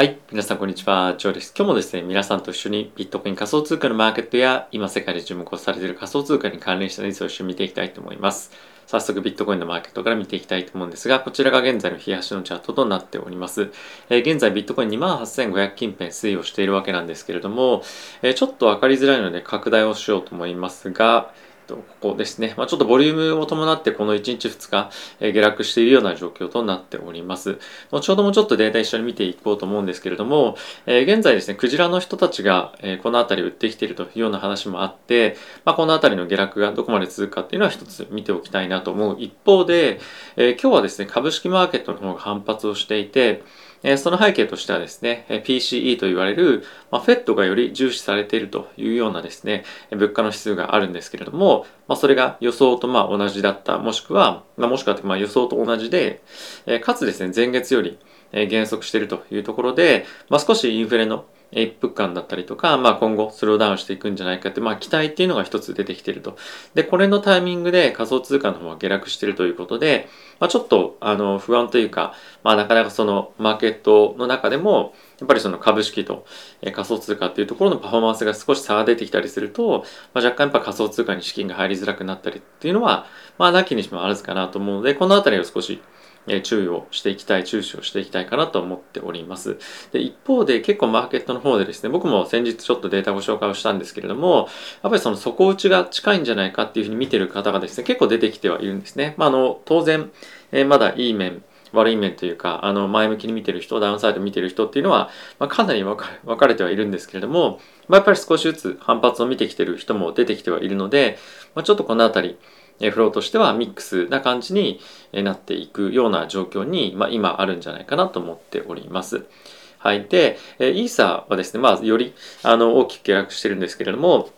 はい。皆さん、こんにちは。ジョーです。今日もですね、皆さんと一緒にビットコイン仮想通貨のマーケットや、今世界で注目をされている仮想通貨に関連したニュースを一緒に見ていきたいと思います。早速、ビットコインのマーケットから見ていきたいと思うんですが、こちらが現在の冷やしのチャートとなっております。えー、現在、ビットコイン28,500近辺推移をしているわけなんですけれども、えー、ちょっと分かりづらいので拡大をしようと思いますが、と、ここですね。まあ、ちょっとボリュームを伴ってこの1日2日、え下落しているような状況となっております。後ほどもちょっとデータ一緒に見ていこうと思うんですけれども、え現在ですね、クジラの人たちが、えこの辺り売ってきているというような話もあって、まあ、この辺りの下落がどこまで続くかっていうのは一つ見ておきたいなと思う一方で、え今日はですね、株式マーケットの方が反発をしていて、えその背景としてはですね、PCE と言われる、まあ、FED がより重視されているというようなですね、物価の指数があるんですけれども、まあ、それが予想とまあ同じだった、もしくは、まあ、もしくはまあ予想と同じで、えかつですね、前月より減速しているというところで、まあ、少しインフレの一服感だったりとか、まあ、今後スローダウンしていくんじゃないかって、まあ、期待っていうのが一つ出てきてると。で、これのタイミングで仮想通貨の方が下落してるということで、まあ、ちょっとあの不安というか、まあ、なかなかそのマーケットの中でも、やっぱりその株式と仮想通貨っていうところのパフォーマンスが少し差が出てきたりすると、まあ、若干やっぱ仮想通貨に資金が入りづらくなったりっていうのは、まあ、なきにしもあらずかなと思うので、このあたりを少しえ注意をしていきたい、注視をしていきたいかなと思っております。で、一方で結構マーケットの方でですね、僕も先日ちょっとデータご紹介をしたんですけれども、やっぱりその底打ちが近いんじゃないかっていうふうに見てる方がですね、結構出てきてはいるんですね。まあ、あの、当然、えまだいい面、悪い面というか、あの、前向きに見てる人、ダウンサイド見てる人っていうのは、まあ、かなり分かれてはいるんですけれども、まあ、やっぱり少しずつ反発を見てきてる人も出てきてはいるので、まあ、ちょっとこのあたり、フローとしてはミックスな感じになっていくような状況に、まあ、今あるんじゃないかなと思っております。はい。で、イーサはですね、まあ、よりあの大きく下落してるんですけれども、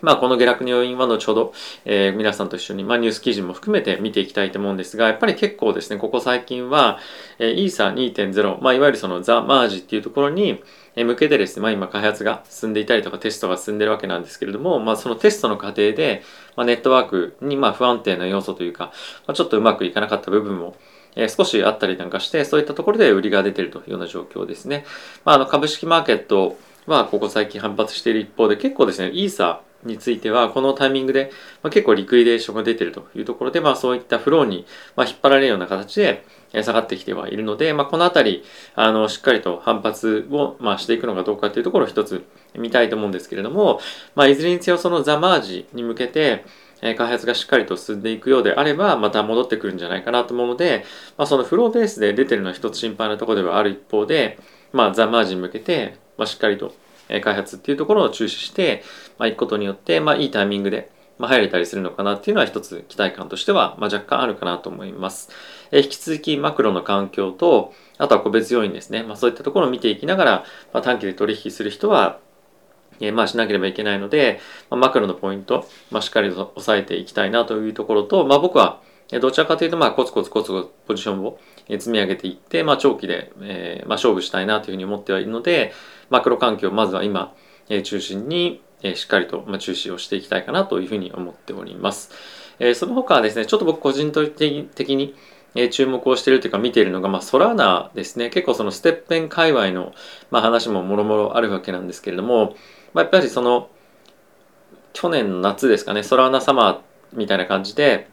まあ、この下落の要因は後ほど、えー、皆さんと一緒に、まあ、ニュース記事も含めて見ていきたいと思うんですが、やっぱり結構ですね、ここ最近は、えー、イーサー2.0、まあ、いわゆるそのザ・マージっていうところに、向けてですね、まあ、今開発が進んでいたりとかテストが進んでるわけなんですけれども、まあ、そのテストの過程で、まあ、ネットワークにまあ不安定な要素というか、まあ、ちょっとうまくいかなかった部分もえ、少しあったりなんかして、そういったところで売りが出てるというような状況ですね。まあ、あの株式マーケットはここ最近反発している一方で結構ですね、イーサーについてはこのタイミングで、まあ、結構リクイデーションが出てるというところで、まあ、そういったフローに、まあ、引っ張られるような形で下がってきてはいるので、まあ、この辺りあのしっかりと反発を、まあ、していくのかどうかというところを一つ見たいと思うんですけれども、まあ、いずれにせよそのザ・マージに向けて開発がしっかりと進んでいくようであればまた戻ってくるんじゃないかなと思うので、まあ、そのフローベースで出てるのは一つ心配なところではある一方で、まあ、ザ・マージに向けて、まあ、しっかりと開発っていうところを注視して、まあ、行くことによって、まあ、いいタイミングで、まあ、入れたりするのかなっていうのは一つ期待感としては、まあ、若干あるかなと思います。え引き続きマクロの環境と、あとは個別要因ですね。まあ、そういったところを見ていきながら、まあ、短期で取引する人は、えまあしなければいけないので、まあ、マクロのポイント、まあ、しっかりと押さえていきたいなというところと、まあ、僕はどちらかというと、まあ、コツコツコツコツポジションを積み上げていって、まあ、長期で、えーまあ、勝負したいなというふうに思ってはいるので、マクロ環境をまずは今、えー、中心に、えー、しっかりと、まあ、注視をしていきたいかなというふうに思っております。えー、その他はですね、ちょっと僕個人的に、え、注目をしているというか見ているのが、まあ、ソラーナですね。結構そのステッペン界隈の、まあ、話ももろもろあるわけなんですけれども、まあ、やっぱりその去年の夏ですかね、ソラーナサマーみたいな感じで、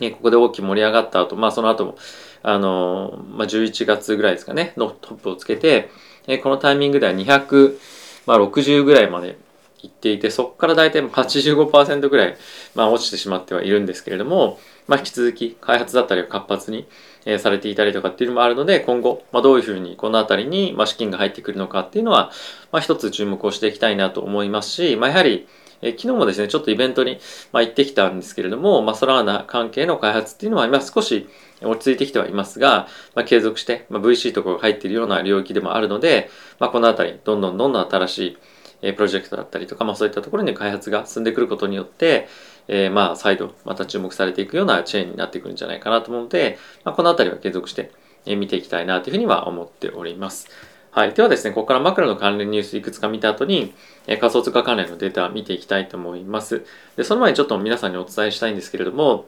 えここで大きく盛り上がった後、まあその後も、あのまあ、11月ぐらいですかね、のトップをつけて、えこのタイミングでは260、まあ、ぐらいまでいっていて、そこから大体85%ぐらい、まあ、落ちてしまってはいるんですけれども、まあ、引き続き開発だったりが活発に、えされていたりとかっていうのもあるので、今後、まあ、どういうふうにこの辺りに、ま、資金が入ってくるのかっていうのは、まあ、一つ注目をしていきたいなと思いますし、まあ、やはり、え昨日もですね、ちょっとイベントに、まあ、行ってきたんですけれども、まあ、ソラーナ関係の開発っていうのは今少し落ち着いてきてはいますが、まあ、継続して、まあ、VC とかが入っているような領域でもあるので、まあ、この辺り、どんどんどんどん新しいえプロジェクトだったりとか、まあ、そういったところに開発が進んでくることによって、えー、まあ再度また注目されていくようなチェーンになってくるんじゃないかなと思うので、まあ、この辺りは継続して見ていきたいなというふうには思っております。はい。ではですね、ここからマクロの関連ニュースいくつか見た後に、え仮想通貨関連のデータを見ていきたいと思います。で、その前にちょっと皆さんにお伝えしたいんですけれども、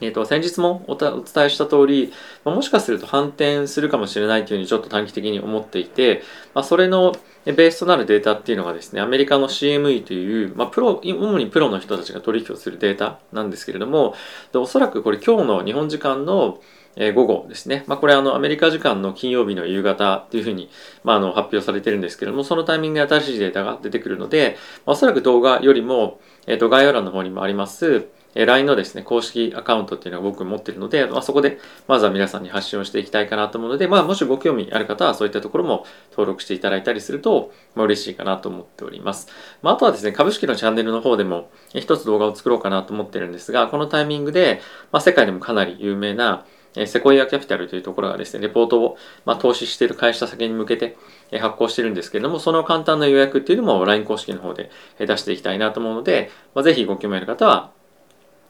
えーと、先日もお伝えした通り、ま、もしかすると反転するかもしれないというふうにちょっと短期的に思っていて、まあ、それのベースとなるデータっていうのがですねアメリカの CME という、まあ、プロ主にプロの人たちが取引をするデータなんですけれどもでおそらくこれ今日の日本時間のえ午後ですね、まあ、これあのアメリカ時間の金曜日の夕方というふうに、まあ、あの発表されてるんですけどもそのタイミングで新しいデータが出てくるので、まあ、おそらく動画よりも、えー、と概要欄の方にもありますえ LINE のですね、公式アカウントっていうのは僕持ってるので、まあ、そこでまずは皆さんに発信をしていきたいかなと思うので、まあ、もしご興味ある方はそういったところも登録していただいたりすると、まあ、嬉しいかなと思っております。まあ、あとはですね、株式のチャンネルの方でも一つ動画を作ろうかなと思ってるんですが、このタイミングで、まあ、世界でもかなり有名なえセコイアキャピタルというところがですね、レポートを、まあ、投資している会社先に向けてえ発行してるんですけれども、その簡単な予約っていうのも LINE 公式の方でえ出していきたいなと思うので、まあ、ぜひご興味ある方は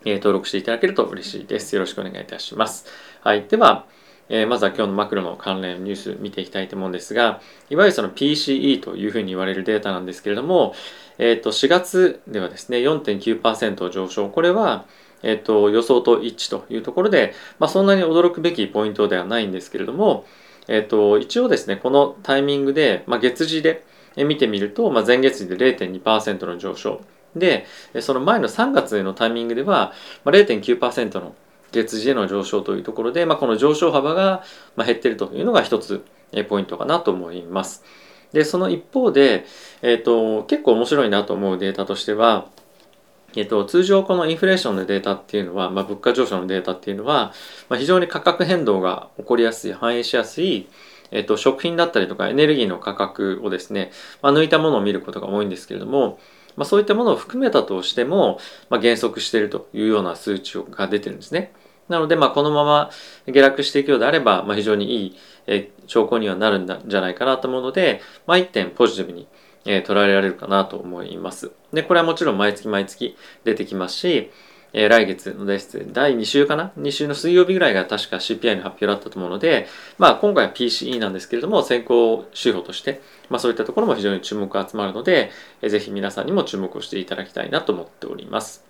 え登録していただけると嬉しいです。よろしくお願いいたします。はい。では、え、まずは今日のマクロの関連ニュース見ていきたいと思うんですが、いわゆるその PCE というふうに言われるデータなんですけれども、えっ、ー、と、4月ではですね、4.9%上昇。これは、えっ、と、予想と一致というところで、まあ、そんなに驚くべきポイントではないんですけれども、えっ、と、一応ですね、このタイミングで、まあ、月次で見てみると、まあ、前月次で0.2%の上昇。で、その前の3月のタイミングでは、まあ、0.9%の月次への上昇というところで、まあ、この上昇幅が減っているというのが一つポイントかなと思います。で、その一方で、えっ、と、結構面白いなと思うデータとしては、えっと、通常このインフレーションのデータっていうのは、まあ、物価上昇のデータっていうのは、まあ、非常に価格変動が起こりやすい反映しやすい、えっと、食品だったりとかエネルギーの価格をですね、まあ、抜いたものを見ることが多いんですけれども、まあ、そういったものを含めたとしても、まあ、減速しているというような数値が出てるんですね。なので、まあ、このまま下落していくようであれば、まあ、非常にいい、兆候にはなるんじゃないかなと思うので、まあ、一点ポジティブに、え捉えられるかなと思います。で、これはもちろん毎月毎月出てきますし、えー、来月のです第2週かな ?2 週の水曜日ぐらいが確か CPI の発表だったと思うので、まあ今回は PCE なんですけれども、先行指標として、まあそういったところも非常に注目が集まるので、えー、ぜひ皆さんにも注目をしていただきたいなと思っております。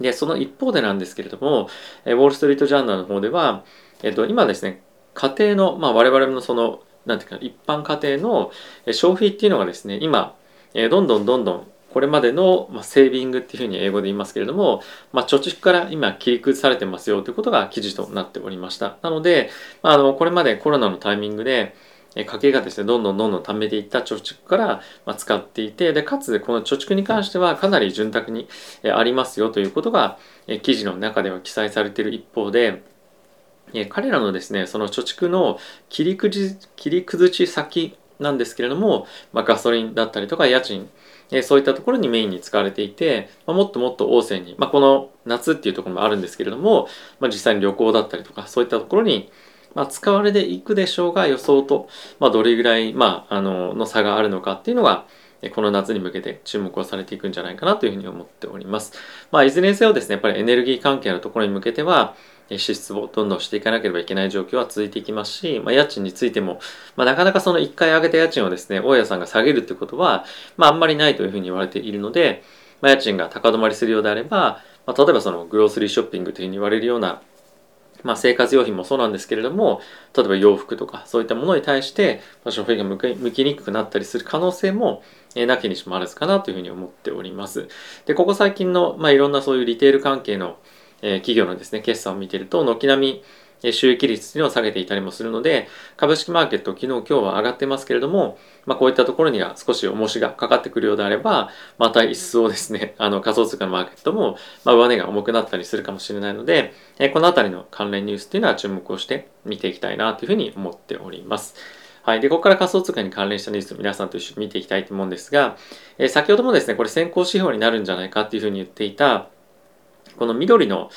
で、その一方でなんですけれども、えー、ウォール・ストリート・ジャーナルの方では、えっ、と、今ですね、家庭の、まあ我々のその、なんていうか、一般家庭の消費っていうのがですね、今、え、どんどんどんどんこれまでの、まあ、セービングっていうふうに英語で言いますけれども、まあ、貯蓄から今切り崩されてますよということが記事となっておりました。なので、まあ、あのこれまでコロナのタイミングで家計がですねどんどんどんどん貯めていった貯蓄から、ま使っていてでかつこの貯蓄に関してはかなり潤沢にありますよということが記事の中では記載されている一方でえ彼らのですねその貯蓄の切り崩切り崩し先なんですけれども、まあ、ガソリンだったりとか家賃えそういったところにメインに使われていて、まあ、もっともっと旺盛に、まあ、この夏っていうところもあるんですけれども、まあ、実際に旅行だったりとかそういったところに、ま、使われていくでしょうが予想と、ま、どれぐらい、まあ、あのの差があるのかっていうのがこの夏に向けて注目をされていくんじゃないかなというふうに思っております。ま、いずれにせよですね、やっぱりエネルギー関係のところに向けては、支出をどんどんしていかなければいけない状況は続いていきますし、まあ、家賃についても、まあ、なかなかその1回上げた家賃をですね、大家さんが下げるってことは、まあ、あんまりないというふうに言われているので、まあ、家賃が高止まりするようであれば、まあ、例えばそのグロースリーショッピングというふうに言われるようなまあ、生活用品もそうなんですけれども例えば洋服とかそういったものに対して消費が向きにくくなったりする可能性もえなきにしもあらずかなというふうに思っております。でここ最近の、まあ、いろんなそういうリテール関係のえ企業のですね、決算を見てると、軒並み収益率というのを下げていたりもするので、株式マーケット昨日今日は上がってますけれども、まあ、こういったところには少し重しがかかってくるようであれば、また一層ですね、あの仮想通貨のマーケットも、まあ、上値が重くなったりするかもしれないので、えこのあたりの関連ニュースっていうのは注目をして見ていきたいなというふうに思っております。はい。で、ここから仮想通貨に関連したニュースを皆さんと一緒に見ていきたいと思うんですが、え先ほどもですね、これ先行指標になるんじゃないかっていうふうに言っていた、この緑の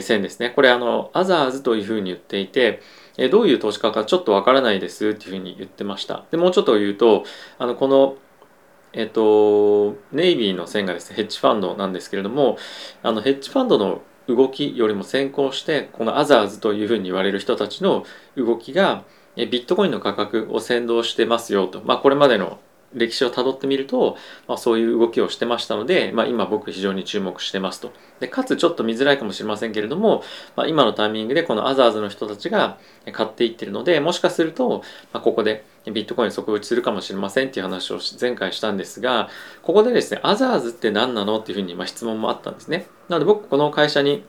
線ですね。これあの、アザーズというふうに言っていて、どういう投資家かちょっとわからないですっていうふうに言ってました。で、もうちょっと言うと、あの、この、えっと、ネイビーの線がですね、ヘッジファンドなんですけれども、あの、ヘッジファンドの動きよりも先行して、このアザーズというふうに言われる人たちの動きが、ビットコインの価格を先導してますよと。まあ、これまでの歴史をたどってみると、まあ、そういう動きをしてましたので、まあ、今僕非常に注目してますと。でかつちょっと見づらいかもしれませんけれども、まあ、今のタイミングでこのアザーズの人たちが買っていってるのでもしかすると、ま、ここでビットコイン底打ちするかもしれませんっていう話を前回したんですがここでですねアザーズって何なのっていうふうにま質問もあったんですね。なので僕この会社に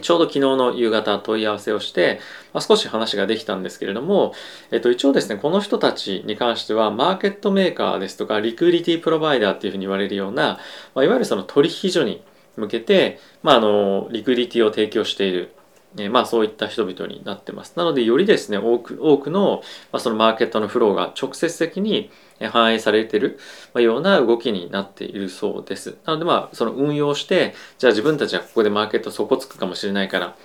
ちょうど昨日の夕方問い合わせをして、まあ、少し話ができたんですけれども、えっと、一応ですね、この人たちに関しては、マーケットメーカーですとか、リクリティプロバイダーっていうふうに言われるような、まあ、いわゆるその取引所に向けて、まあ、あの、リクリティを提供している、えまあそういった人々になってます。なのでよりですね、多く多くの、まあ、そのマーケットのフローが直接的に反映されているような動きになっているそうです。なのでまあその運用してじゃあ自分たちはここでマーケット底つくかもしれないから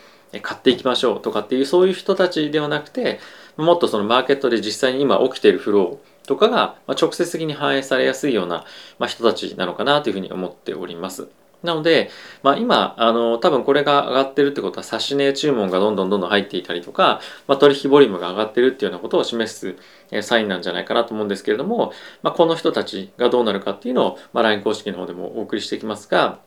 買っていきましょうとかっていうそういう人たちではなくてもっとそのマーケットで実際に今起きているフローとかが直接的に反映されやすいような人たちなのかなというふうに思っております。なので、まあ、今あの多分これが上がってるってことは指し値注文がどんどんどんどん入っていたりとか、まあ、取引ボリュームが上がってるっていうようなことを示すサインなんじゃないかなと思うんですけれども、まあ、この人たちがどうなるかっていうのを、まあ、LINE 公式の方でもお送りしていきますが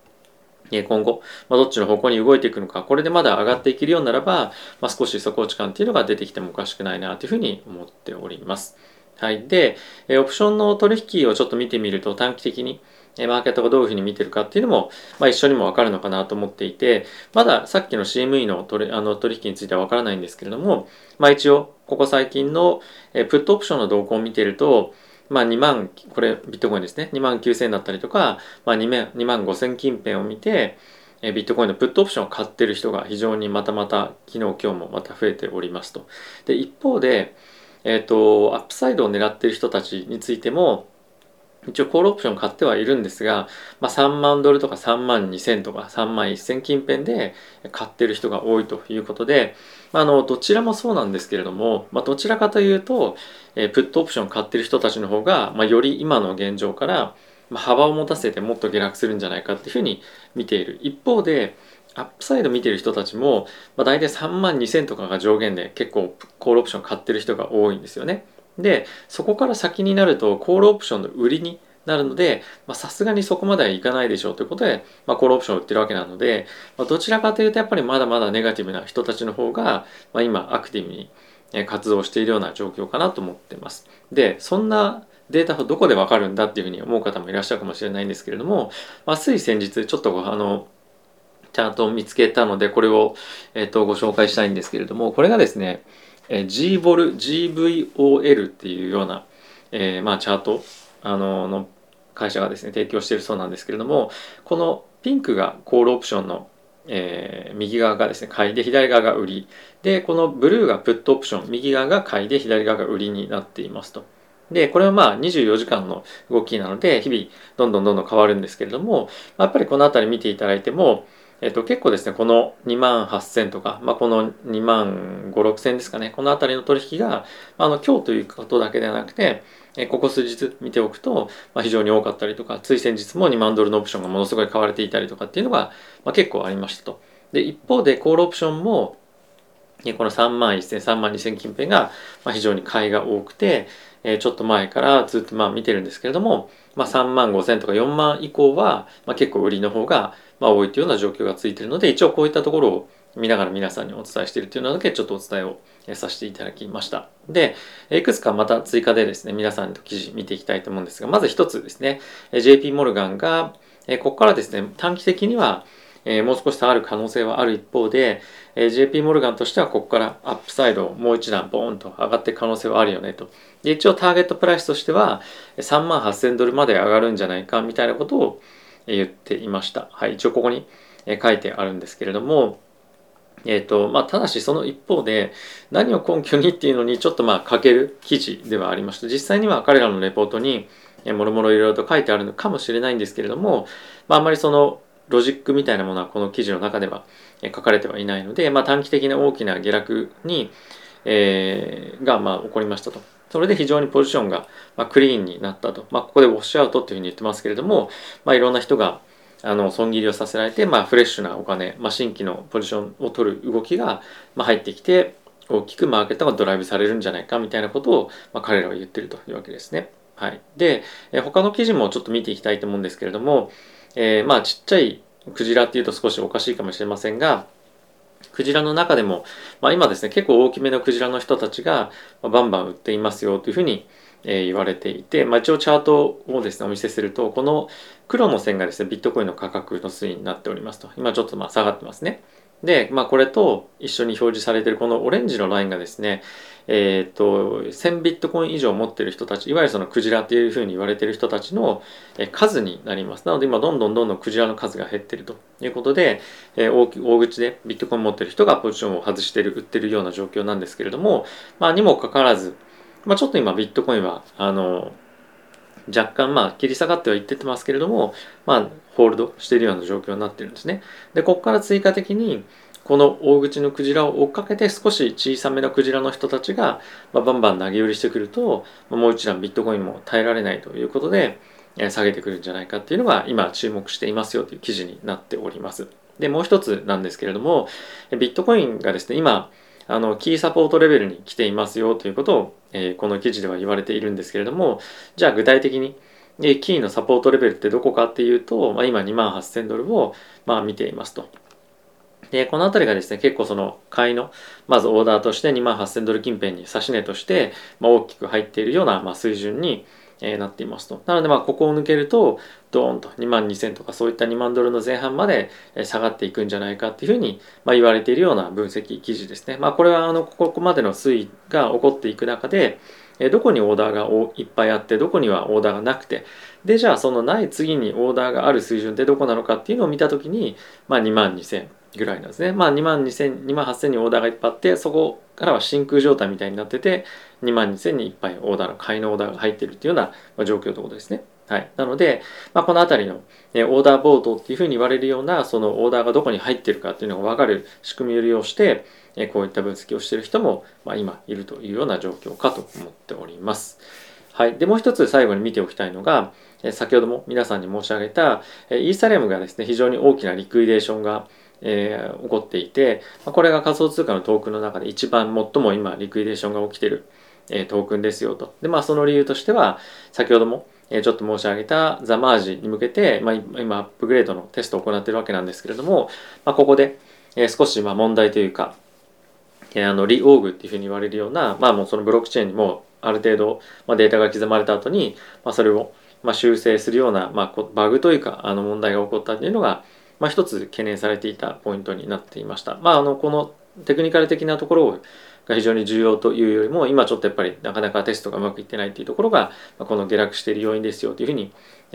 今後、まあ、どっちの方向に動いていくのか、これでまだ上がっていけるようならば、まあ、少し底落ち感っていうのが出てきてもおかしくないなというふうに思っております。はい。で、オプションの取引をちょっと見てみると短期的にマーケットがどういうふうに見てるかっていうのも、まあ、一緒にもわかるのかなと思っていて、まださっきの CME の取あの取引についてはわからないんですけれども、まあ、一応、ここ最近のプットオプションの動向を見てると、まあ、2万、これビットコインですね、2万9000だったりとか、まあ、2, 万2万5000近辺を見て、えビットコインのプットオプションを買ってる人が非常にまたまた昨日今日もまた増えておりますと。で一方で、えーとアップサイドを狙ってる人たちについても一応コールオプション買ってはいるんですが、まあ、3万ドルとか3万2000とか3万1000近辺で買ってる人が多いということで、まあ、あのどちらもそうなんですけれども、まあ、どちらかというと、えー、プットオプション買ってる人たちの方が、まあ、より今の現状から幅を持たせてもっと下落するんじゃないかっていうふうに見ている一方でアップサイド見てる人たちも、まあ、大体3万2000とかが上限で結構コールオプション買ってる人が多いんですよね。でそこから先になるとコールオプションの売りになるのでさすがにそこまではいかないでしょうということで、まあ、コールオプションを売ってるわけなので、まあ、どちらかというとやっぱりまだまだネガティブな人たちの方が、まあ、今アクティブに活動しているような状況かなと思っています。でそんなデータをどこでわかるんだっていうふうに思う方もいらっしゃるかもしれないんですけれども、まあ、つい先日ちょっとあのチャートを見つけたのでこれを、えっとご紹介したいんですけれどもこれがですね GVOL GVOL っていうような、えー、まあチャートあのの会社がですね提供しているそうなんですけれどもこのピンクがコールオプションの、えー、右側がですね買いで左側が売りでこのブルーがプットオプション右側が買いで左側が売りになっていますと。で、これはまあ24時間の動きなので、日々どんどんどんどん変わるんですけれども、やっぱりこの辺り見ていただいても、えっと、結構ですね、この2万8000とか、まあ、この2万5、6000ですかね、このあたりの取引が、あの、今日ということだけではなくて、えここ数日見ておくと、まあ、非常に多かったりとか、つい先日も2万ドルのオプションがものすごい買われていたりとかっていうのが、まあ、結構ありましたと。で、一方で、コールオプションも、この3万1000、3万2000近辺が、まあ、非常に買いが多くて、えちょっと前からずっとまあ見てるんですけれども、まあ、3万5000とか4万以降は、まあ、結構売りの方が、まあ、多いというような状況がついてるので一応こういったところを見ながら皆さんにお伝えしているというのだけちょっとお伝えをさせていただきました。で、いくつかまた追加でですね、皆さんと記事見ていきたいと思うんですが、まず一つですね、JP モルガンが、ここからですね、短期的にはえもう少し下がる可能性はある一方でえ、JP モルガンとしてはここからアップサイドもう一段ボーンと上がっていく可能性はあるよねと。で一応ターゲットプライスとしては3万8000ドルまで上がるんじゃないかみたいなことを言っていました。はい、一応ここに書いてあるんですけれども、えーとまあ、ただしその一方で何を根拠にっていうのにちょっとまあ書ける記事ではありまして実際には彼らのレポートにもろもろいろいろと書いてあるのかもしれないんですけれども、まあ、あんまりそのロジックみたいなものはこの記事の中では書かれてはいないので、まあ、短期的な大きな下落に、えー、がまあ起こりましたと。それで非常にポジションが、ま、クリーンになったと。まあ、ここでウォッシュアウトっていうふうに言ってますけれども、まあ、いろんな人があの損切りをさせられて、まあ、フレッシュなお金、まあ、新規のポジションを取る動きが、まあ、入ってきて大きくマーケットがドライブされるんじゃないかみたいなことを、まあ、彼らは言ってるというわけですね。はい。で、え他の記事もちょっと見ていきたいと思うんですけれども、えー、まあちっちゃいクジラっていうと少しおかしいかもしれませんが、クジラの中でも、まあ、今ですね、結構大きめのクジラの人たちが、まバンバン売っていますよというふうに、え、言われていて、まあ、一応チャートをですね、お見せすると、この黒の線がですね、ビットコインの価格の推移になっておりますと。今ちょっとまあ下がってますね。で、まあ、これと一緒に表示されているこのオレンジのラインがですね、えっ、ー、と、1000ビットコイン以上持ってる人たち、いわゆるそのクジラっていうふうに言われてる人たちの数になります。なので今どんどんどんどんクジラの数が減ってるということで、えー、大口でビットコイン持ってる人がポジションを外してる、売ってるような状況なんですけれども、まあ、にもかかわらず、まあ、ちょっと今ビットコインは、あの、若干まあ切り下がってはいってますけれども、まあホールドしているような状況になってるんですね。で、ここから追加的に、この大口のクジラを追っかけて少し小さめのクジラの人たちが、ま、バンバン投げ売りしてくると、もう一段ビットコインも耐えられないということで、下げてくるんじゃないかっていうのが今注目していますよという記事になっております。で、もう一つなんですけれども、ビットコインがですね、今、あの、キーサポートレベルに来ていますよということを、え、この記事では言われているんですけれども、じゃあ具体的に、キーのサポートレベルってどこかっていうと、まあ、今2万8000ドルを、まあ、見ていますと。で、この辺りがですね、結構その買いの、まずオーダーとして2万8000ドル近辺に指し値として、まあ、大きく入っているような、まあ、水準に、えー、なっていますと。なので、まあ、ここを抜けると、ドーンと2万2000とかそういった2万ドルの前半まで下がっていくんじゃないかっていうふうに、まあ、言われているような分析記事ですね。まあ、これはあのここまでの推移が起こっていく中で、どこにオーダーがいっぱいあってどこにはオーダーがなくてでじゃあそのない次にオーダーがある水準ってどこなのかっていうのを見た時に、まあ、2万2000ぐらいなんですね。まあ2万2000、2万8000にオーダーがいっぱいあって、そこからは真空状態みたいになってて、2万2000にいっぱいオーダーの買いのオーダーが入ってるっていうような状況ということですね。はい。なので、まあ、このあたりの、えオーダーボードっていうふうに言われるような、そのオーダーがどこに入ってるかっていうのが分かる仕組みを利用して、えこういった分析をしている人も、まあ、今いるというような状況かと思っております。はい。で、もう一つ最後に見ておきたいのが、え先ほども皆さんに申し上げた、えイーサレムがですね、非常に大きなリクイデーションがえー、起こっていて、まあこれが仮想通貨のトークンの中で一番最も今リクイデーションが起きてる、えー、トークンですよと。で、まあその理由としては、先ほども、えー、ちょっと申し上げたザマージに向けて、まあ、今アップグレードのテストを行っているわけなんですけれども、まあ、ここで、えー、少しまあ問題というか、えー、あのリオーグっていうふうに言われるような、まあもうそのブロックチェーンにもある程度、まあ、データが刻まれた後に、まあ、それをまあ修正するような、まあ、バグというかあの問題が起こったっていうのが、まあ、一つ懸念されていたポイントになっていました。まあ、あのこのテクニカル的なところが非常に重要というよりも今ちょっとやっぱりなかなかテストがうまくいってないっていうところがこの下落している要因ですよというふうに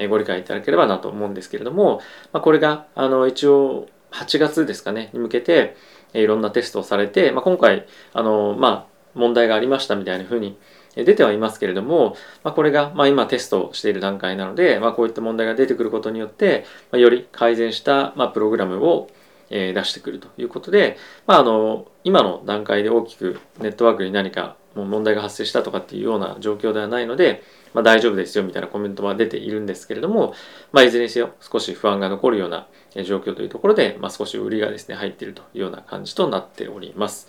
ご理解いただければなと思うんですけれども、まあ、これがあの一応8月ですかねに向けていろんなテストをされて、まあ、今回あの、まあ、問題がありましたみたいなふうに出てはいますけれども、まあ、これが、ま、今テストしている段階なので、まあ、こういった問題が出てくることによって、ま、より改善した、ま、プログラムを、え、出してくるということで、まあ、あの今の段階で大きくネットワークに何かもう問題が発生したとかっていうような状況ではないので、まあ、大丈夫ですよみたいなコメントは出ているんですけれども、まあ、いずれにせよ少し不安が残るような状況というところで、まあ、少し売りがですね入っているというような感じとなっております。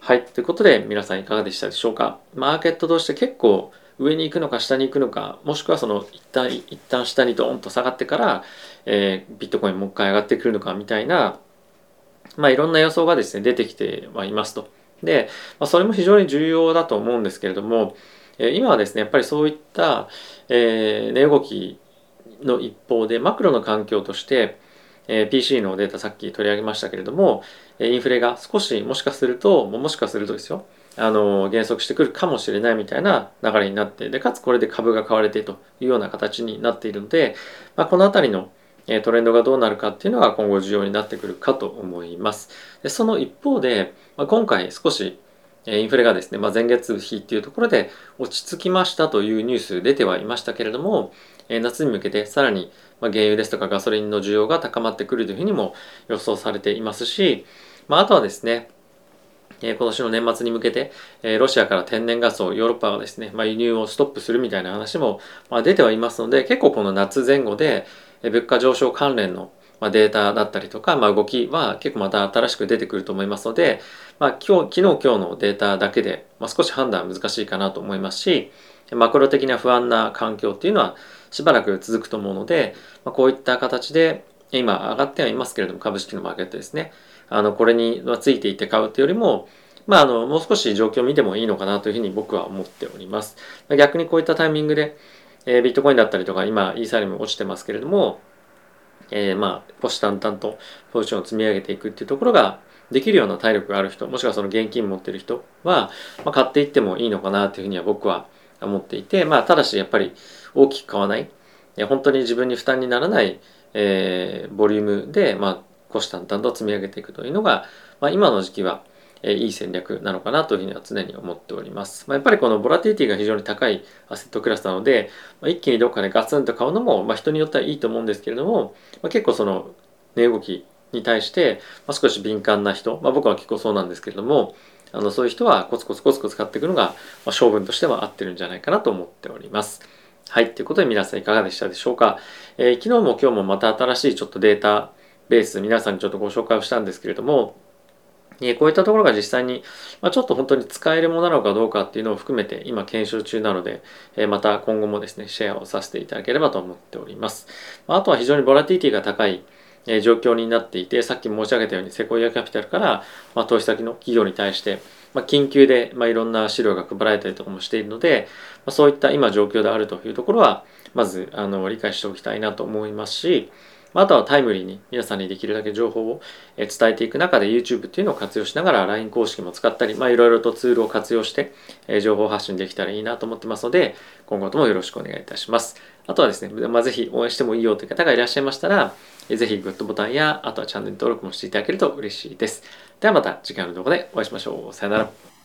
はい。ということで、皆さんいかがでしたでしょうか？マーケットとして結構上に行くのか下に行くのか、もしくはその一旦、一旦下にドーンと下がってから、えー、ビットコインもう一回上がってくるのかみたいな、まあいろんな予想がですね、出てきてはいますと。で、まあ、それも非常に重要だと思うんですけれども、えー、今はですね、やっぱりそういった、えー、値動きの一方で、マクロの環境として、え、PC のデータさっき取り上げましたけれども、インフレが少しもしかすると、もしかするとですよ、あの、減速してくるかもしれないみたいな流れになって、で、かつこれで株が買われてというような形になっているので、まあ、このあたりのトレンドがどうなるかっていうのが今後重要になってくるかと思います。でその一方で、まあ、今回少しインフレがですね、まあ、前月比っていうところで落ち着きましたというニュース出てはいましたけれども、夏に向けてさらにま原油ですとかガソリンの需要が高まってくるというふうにも予想されていますし、まあ、あとはですね、え今年の年末に向けて、えロシアから天然ガスをヨーロッパがですね、まあ、輸入をストップするみたいな話もま出てはいますので、結構この夏前後でえ物価上昇関連のまデータだったりとか、まあ、動きは結構また新しく出てくると思いますので、まあ、今日、昨日今日のデータだけで、まあ、少し判断は難しいかなと思いますし、マクロ的な不安な環境っていうのはしばらく続くと思うので、まあ、こういった形で今上がってはいますけれども株式のマーケットですねあのこれについていって買うというよりもまあ、あのもう少し状況を見てもいいのかなというふうに僕は思っております。逆にこういったタイミングで、えー、ビットコインだったりとか今イーサリアム落ちてますけれども、えー、まあ虎視眈々とポジションを積み上げていくっていうところができるような体力がある人もしくはその現金持ってる人は、まあ、買っていってもいいのかなというふうには僕は思っていて、まあ、ただしやっぱり大きく買わない本当に自分に負担にならない、えー、ボリュームで、まあ、虎視眈々と積み上げていくというのが、まあ、今の時期はえいい戦略なのかなというふうには常に思っております。まあ、やっぱりこのボラティリティが非常に高いアセットクラスなので、まあ、一気にどっかでガツンと買うのも、まあ、人によってはいいと思うんですけれども、まあ、結構その値動きに対して、まあ、少し敏感な人、まあ、僕は結構そうなんですけれども、あのそういう人はコツコツコツコツ買っていくのが、まあ、性分としては合ってるんじゃないかなと思っております。はい。ということで皆さんいかがでしたでしょうか？えー、昨日も今日もまた新しいちょっとデータベース皆さんにちょっとご紹介をしたんですけれども、えこういったところが実際に、まあ、ちょっと本当に使えるものなのかどうかっていうのを含めて今検証中なので、えまた今後もですね、シェアをさせていただければと思っております。あとは非常にボラティティが高いえ状況になっていて、さっき申し上げたようにセコイアキャピタルから、ま、投資先の企業に対して、ま、緊急で、ま、いろんな資料が配られたりとかもしているので、ま、そういった今状況であるというところは、まずあの理解しておきたいなと思いますし、あとはタイムリーに皆さんにできるだけ情報を伝えていく中で YouTube っていうのを活用しながら LINE 公式も使ったり、まあいろいろとツールを活用して情報発信できたらいいなと思ってますので、今後ともよろしくお願いいたします。あとはですね、まあ、ぜひ応援してもいいよという方がいらっしゃいましたら、ぜひグッドボタンや、あとはチャンネル登録もしていただけると嬉しいです。ではまた次回の動画でお会いしましょう。さよなら。